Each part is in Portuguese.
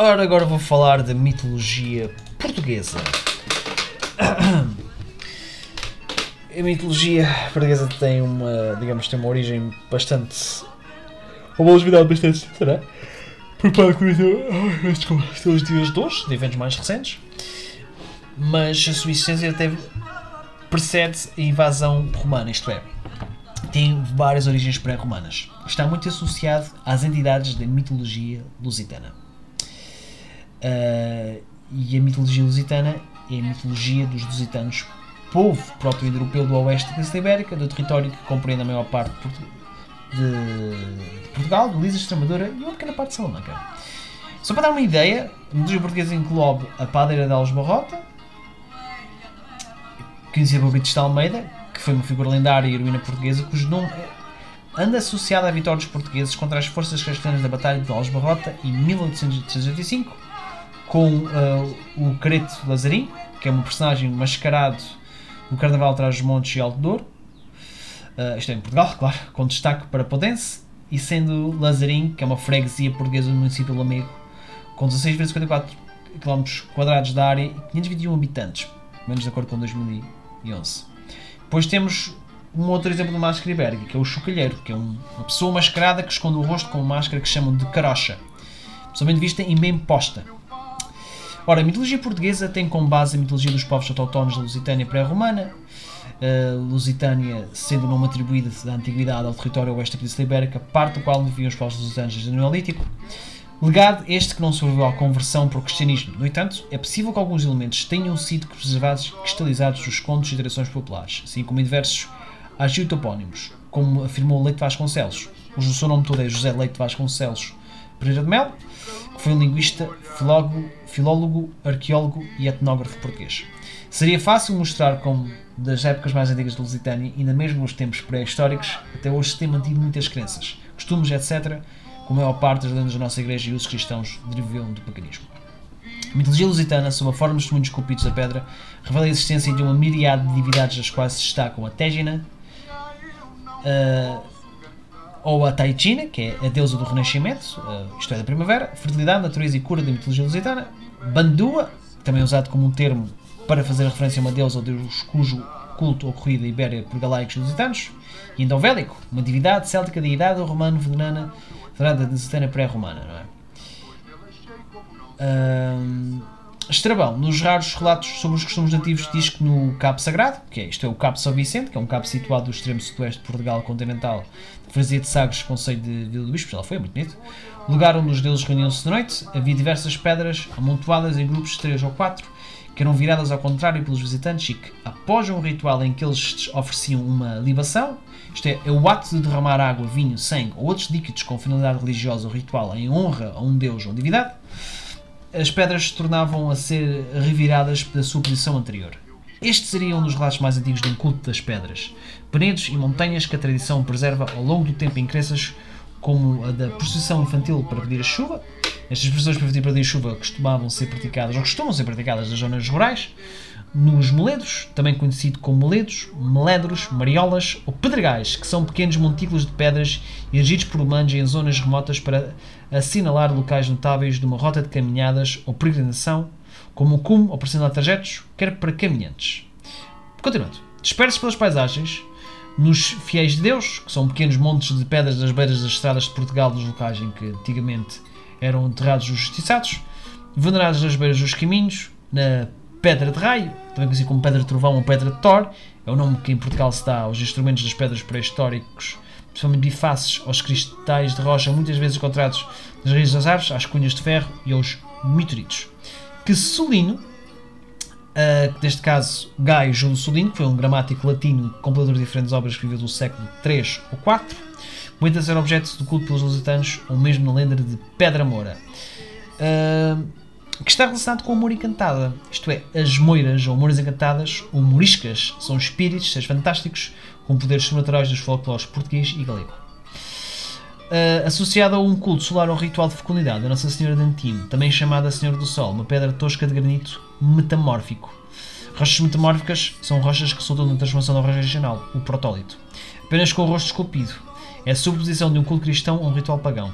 Ora, agora vou falar da mitologia portuguesa. A mitologia portuguesa tem uma, digamos, tem uma origem bastante. Uma longevidade bastante. Será? Por parte dos dias de hoje, de eventos mais recentes. Mas a sua existência teve. precede a invasão romana, isto é, tem várias origens pré-romanas. Está muito associado às entidades da mitologia lusitana. Uh, e a mitologia lusitana é a mitologia dos lusitanos, povo próprio europeu do oeste da Ibérica, do território que compreende a maior parte de Portugal, de Lisa, Extremadura e uma pequena parte de Salamanca. Só para dar uma ideia, a mitologia portuguesa inclui a padeira de Alves Barrota, conhecida por Brites de Almeida, que foi uma figura lendária e heroína portuguesa, cujo nome anda associado à vitória dos portugueses contra as forças castelhanas da Batalha de Alves Barrota em 1885, com uh, o Careto Lazarim, que é um personagem mascarado no Carnaval atrás dos Montes e Alto Douro. Uh, isto é em Portugal, claro, com destaque para Podense, e sendo Lazarim, que é uma freguesia portuguesa do município de Lamego, com 16,54 km quadrados de área e 521 habitantes, menos de acordo com 2011. Depois temos um outro exemplo de máscara ibérica, que é o chocalheiro, que é um, uma pessoa mascarada que esconde o rosto com uma máscara que chamam de carocha, pessoalmente vista e bem posta. Ora, a mitologia portuguesa tem como base a mitologia dos povos autóctones da Lusitânia pré-romana, uh, Lusitânia sendo o nome atribuído da antiguidade ao território oeste da Península Ibérica, parte do qual viviam os povos lusitanos desde o Neolítico. Legado este que não sobreviveu à conversão para o cristianismo. No entanto, é possível que alguns elementos tenham sido preservados cristalizados dos contos e tradições populares, assim como em diversos agiotopónimos, como afirmou Leite Vasconcelos. O seu nome todo é José Leite Vasconcelos Pereira de Mel, que foi um linguista, filólogo, filólogo, arqueólogo e etnógrafo português. Seria fácil mostrar como, das épocas mais antigas da Lusitânia, ainda mesmo nos tempos pré-históricos, até hoje se tem mantido muitas crenças, costumes, etc., como a maior parte das lendas da nossa igreja e usos cristãos derivam do paganismo. A mitologia lusitana, sob a forma de testemunhos esculpidos da pedra, revela a existência de uma miríade de divindades das quais se destacam a Tégina, uh, ou a Taichina, que é a deusa do renascimento, isto é, da primavera, fertilidade, natureza e cura da mitologia lusitana, Bandua, também usado como um termo para fazer referência a uma deusa ou deus cujo culto ocorrido na Ibéria por galaicos lusitanos, e então Vélico, uma divindade céltica da idade romano-venerana de cena pré-romana, não é? Estrabão, nos raros relatos sobre os costumes nativos, diz que no Cabo Sagrado, que é, isto é o Cabo São Vicente, que é um cabo situado no extremo sudoeste de Portugal continental, de Frazia de Sagres, Conselho de Vila do Bispo, já foi, é muito bonito, lugar onde os deuses reuniam-se de noite, havia diversas pedras amontoadas em grupos de 3 ou 4, que eram viradas ao contrário pelos visitantes e que, após um ritual em que eles ofereciam uma libação, isto é, é o ato de derramar água, vinho, sangue ou outros líquidos com finalidade religiosa ou ritual em honra a um deus ou divindade, as pedras se tornavam a ser reviradas da sua posição anterior. Este seria um dos relatos mais antigos de um culto das pedras, penedos e montanhas que a tradição preserva ao longo do tempo em crenças como a da procissão infantil para pedir a chuva, estas expressões para pedir chuva costumavam ser praticadas, ou costumam ser praticadas nas zonas rurais, nos moledos, também conhecido como moledos, meledros, mariolas ou pedregais, que são pequenos montículos de pedras erigidos por humanos em zonas remotas para assinalar locais notáveis de uma rota de caminhadas ou peregrinação, como o cume ou personal trajetos, quer para caminhantes. Continuando. Dispersos pelas paisagens, nos fiéis de Deus, que são pequenos montes de pedras nas beiras das estradas de Portugal, dos locais em que antigamente eram enterrados os justiçados, venerados nas beiras dos caminhos, na pedra de raio, também conhecido como pedra de trovão ou pedra de Thor, é o nome que em Portugal se dá aos instrumentos das pedras pré-históricos, principalmente bifaces aos cristais de rocha, muitas vezes encontrados nas raízes das árvores, às cunhas de ferro e aos meteoritos. Que Solino, uh, neste caso Gaio Júlio Solino, foi um gramático latino compilador de diferentes obras que viveu do século III ou IV, Muitas ser objeto de culto pelos lusitanos, ou mesmo na lenda de Pedra Moura. Uh, que está relacionado com o amor encantada. Isto é, as moiras ou moiras encantadas, ou moriscas, são espíritos, seres fantásticos, com poderes sobrenaturais dos folclores português e galego. Uh, associada a um culto solar ou ritual de fecundidade da Nossa Senhora de Antimo, também chamada Senhora do Sol, uma pedra tosca de granito metamórfico. Rochas metamórficas são rochas que resultam na transformação da rocha original, o protólito, apenas com o rosto esculpido, é a subposição de um culto cristão a um ritual pagão.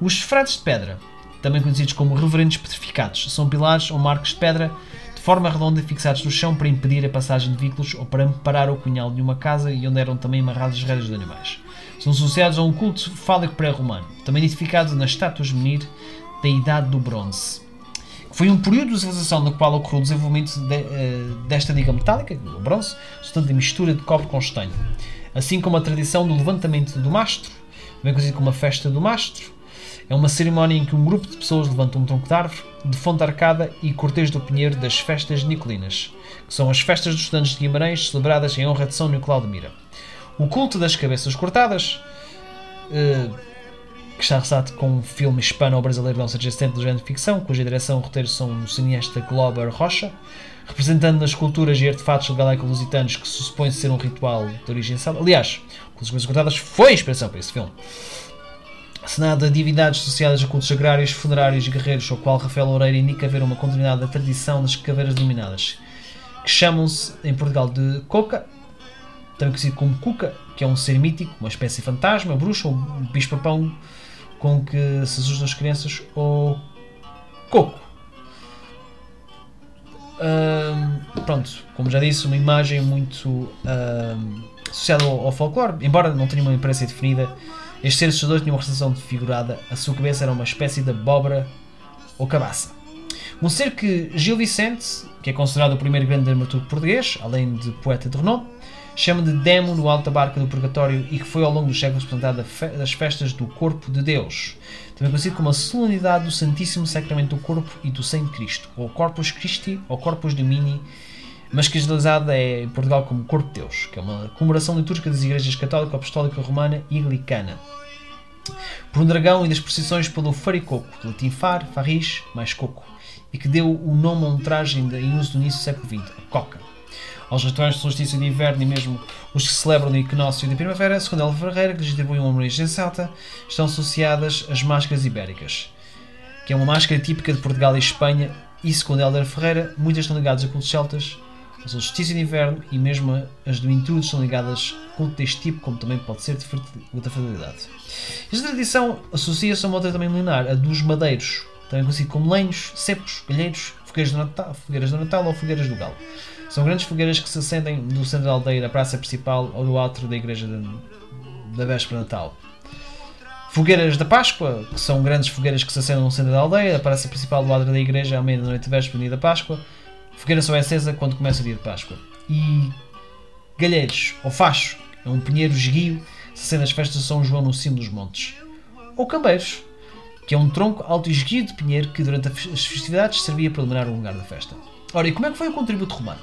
Os frades de pedra também conhecidos como reverendos petrificados. São pilares ou marcos de pedra de forma redonda fixados no chão para impedir a passagem de veículos ou para amparar o cunhal de uma casa e onde eram também amarradas as rédeas de animais. São associados a um culto fálico pré-romano, também identificado nas estátuas menir da Idade do Bronze. Foi um período de civilização no qual ocorreu o desenvolvimento de, uh, desta liga metálica, o bronze, portanto, a mistura de cobre com estanho. Assim como a tradição do levantamento do mastro, também conhecido como a festa do mastro, é uma cerimónia em que um grupo de pessoas levanta um tronco de árvore, de fonte arcada e cortejo do pinheiro das festas nicolinas, que são as festas dos estudantes de Guimarães, celebradas em honra de São Nicolau de Mira. O culto das cabeças cortadas, uh, que está relatado com um filme hispano-brasileiro não adjacente do género de ficção, cuja direção e roteiro são do cineasta Glober Rocha, representando as culturas e artefatos galaico-lusitanos que se supõe ser um ritual de origem celta. Aliás, as Coisas Cortadas foi inspiração para esse filme. Senado a divindades associadas a cultos agrários, funerários e guerreiros, ao qual Rafael Loureiro indica haver uma continuidade da tradição das caveiras dominadas, que chamam-se em Portugal de Coca, também conhecido como Cuca, que é um ser mítico, uma espécie de fantasma, bruxa ou bicho-papão com que se assustam as crianças, ou Coco. pronto, como já disse, uma imagem muito associada ao, ao folclore, embora não tenha uma aparência definida. Estes seres assustadores tinham uma representação figurada, a sua cabeça era uma espécie de abóbora ou cabaça. Um ser que Gil Vicente, que é considerado o primeiro grande dramaturgo português, além de poeta de renome, chama de Demo no Alta Barca do Purgatório e que foi ao longo dos séculos representado das festas do Corpo de Deus, também conhecido como a solenidade do Santíssimo Sacramento do Corpo e do Sangue de Cristo, ou Corpus Christi ou Corpus Domini, mas que é em Portugal como Corpo de Deus, que é uma comemoração litúrgica das igrejas católica, apostólica, romana e anglicana. Por um dragão e das procissões pelo faricoco, de latim far, farris, mais coco, e que deu o nome a um traje em uso do início do século XX, a coca aos rituais de solstício de inverno e mesmo os que celebram no equinócio de primavera, segundo Ela Ferreira, que lhes atribui uma origem celta, estão associadas às máscaras ibéricas, que é uma máscara típica de Portugal e Espanha, e segundo Helder Ferreira, muitas estão ligadas a cultos celtas, ao solstício de inverno e mesmo as do intrudo estão ligadas a culto deste tipo, como também pode ser de outra fertilidade. Esta tradição associa-se a uma outra também milenar, a dos madeiros, também conhecido como lenhos, cepos, galheiros, fogueiras do Natal, fogueiras do Natal ou fogueiras do Galo. São grandes fogueiras que se acendem no centro da aldeia, na praça principal ou no átrio da igreja de, da véspera de Natal. Fogueiras da Páscoa, que são grandes fogueiras que se acendem no centro da aldeia, na praça principal do átrio da igreja à meia-noite da véspera da Páscoa. Fogueira só é acesa quando começa o dia de Páscoa. E galheiros, ou facho, é um pinheiro esguio se nas festas de São João no cimo dos montes. Ou cambeiros, que é um tronco alto e esguio de pinheiro que durante as festividades servia para iluminar o lugar da festa. Ora, e como é que foi o contributo romano?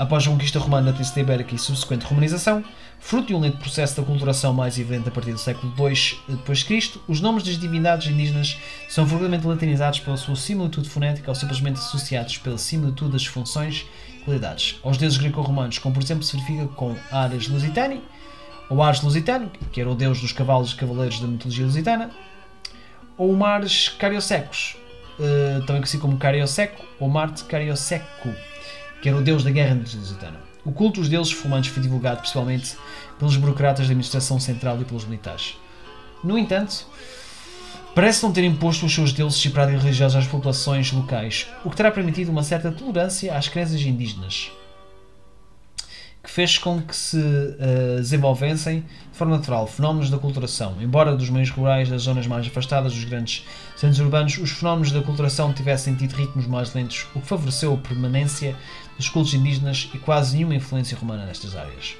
Após a conquista romana da Península Ibérica e subsequente romanização, fruto de um lento processo de aculturação mais evidente a partir do século II d.C., os nomes das divindades indígenas são frequentemente latinizados pela sua similitude fonética ou simplesmente associados pela similitude das funções e qualidades. Aos deuses greco-romanos, como por exemplo se verifica com Ares Lusitani, ou Ares Lusitano, que era o deus dos cavalos e cavaleiros da mitologia lusitana, ou Mares Cariosecos, uh, também conhecido como Carioseco, ou Marte Carioseco, que era o deus da guerra lusitana. O culto dos deuses fumantes foi divulgado principalmente pelos burocratas da administração central e pelos militares. No entanto, parece não ter imposto os seus deuses e práticas religiosas às populações locais, o que terá permitido uma certa tolerância às crenças indígenas, que fez com que se uh, desenvolvessem de forma natural fenómenos da culturação. Embora dos meios rurais, das zonas mais afastadas dos grandes centros urbanos, os fenómenos da culturação tivessem tido ritmos mais lentos, o que favoreceu a permanência dos cultos indígenas e quase nenhuma influência romana nestas áreas.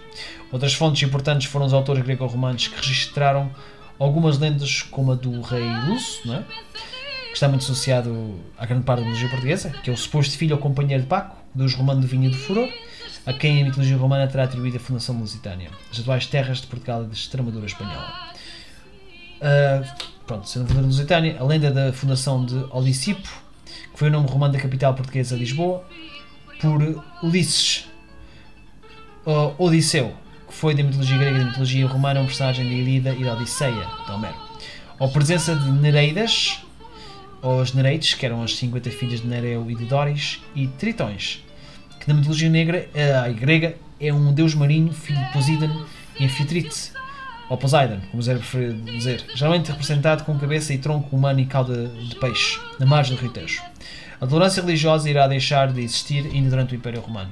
Outras fontes importantes foram os autores greco-romanos que registraram algumas lendas, como a do rei Lúcio, é? que está muito associado à grande parte da mitologia portuguesa, que é o suposto filho ou companheiro de Paco, dos romanos de Vinha do Furor, a quem a mitologia romana terá atribuído a fundação lusitânia, as atuais terras de Portugal e de Extremadura espanhola. Uh, pronto, sendo a Lusitânia, a lenda da fundação de Olicipo, que foi o nome romano da capital portuguesa Lisboa, por Ulisses, uh, Odisseu, que foi da mitologia grega e da mitologia romana um personagem da Ilíada e da Odisseia, de Homero. Ou presença de Nereidas, ou os Nereides, que eram as 50 filhas de Nereu e de Doris, e Tritões, que na mitologia negra, a grega, é um deus marinho, filho de Poseidon e Anfitrite, ou Poseidon, como era preferido dizer, geralmente representado com cabeça e tronco humano e cauda de peixe, na margem do Rio Tejo. A tolerância religiosa irá deixar de existir ainda durante o Império Romano.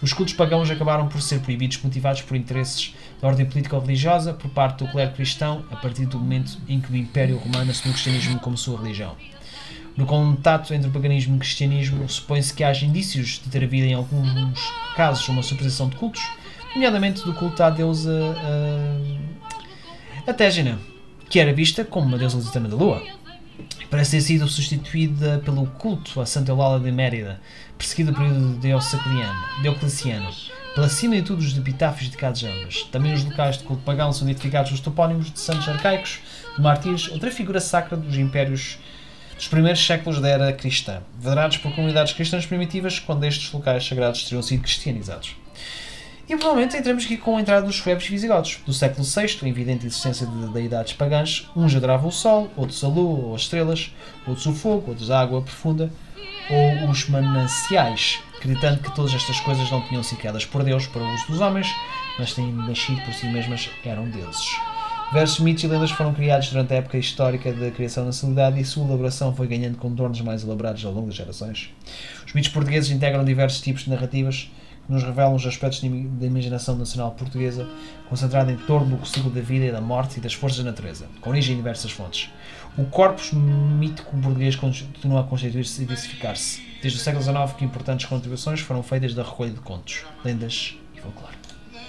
Os cultos pagãos acabaram por ser proibidos, motivados por interesses da ordem política ou religiosa por parte do clero cristão, a partir do momento em que o Império Romano assumiu o cristianismo como sua religião. No contato entre o paganismo e o cristianismo, supõe-se que haja indícios de ter havido, em alguns casos, uma suposição de cultos, nomeadamente do culto à deusa uh, Atégina, que era vista como uma deusa lusitana da lua. Parece ter sido substituída pelo culto a Santa Eulala de Mérida, perseguido no período Diocleciano, pela cima de tudo os epitáfios dedicados a ambas. Também os locais de culto pagão são identificados os topónimos de santos arcaicos, de mártires, outra figura sacra dos impérios dos primeiros séculos da era cristã, venerados por comunidades cristãs primitivas quando estes locais sagrados teriam sido cristianizados. E provavelmente entramos aqui com a entrada dos suevos visigodos. Do século VI, a evidente existência de deidades pagãs, uns adoravam o sol, outros a lua ou as estrelas, outros o fogo, outros a água profunda, ou os mananciais, acreditando que todas estas coisas não tinham sido criadas por Deus para o uso dos homens, mas têm nascido por si mesmas, eram deuses. Versos mitos e lendas foram criados durante a época histórica da criação da cidade e sua elaboração foi ganhando contornos mais elaborados ao longo das gerações. Os mitos portugueses integram diversos tipos de narrativas, nos revelam os aspectos da imaginação nacional portuguesa, concentrada em torno do ciclo da vida e da morte e das forças da natureza, com origem em diversas fontes. O corpus mítico português continua a constituir-se e diversificar-se. Desde o século XIX, que importantes contribuições foram feitas da recolha de contos, lendas e folclore.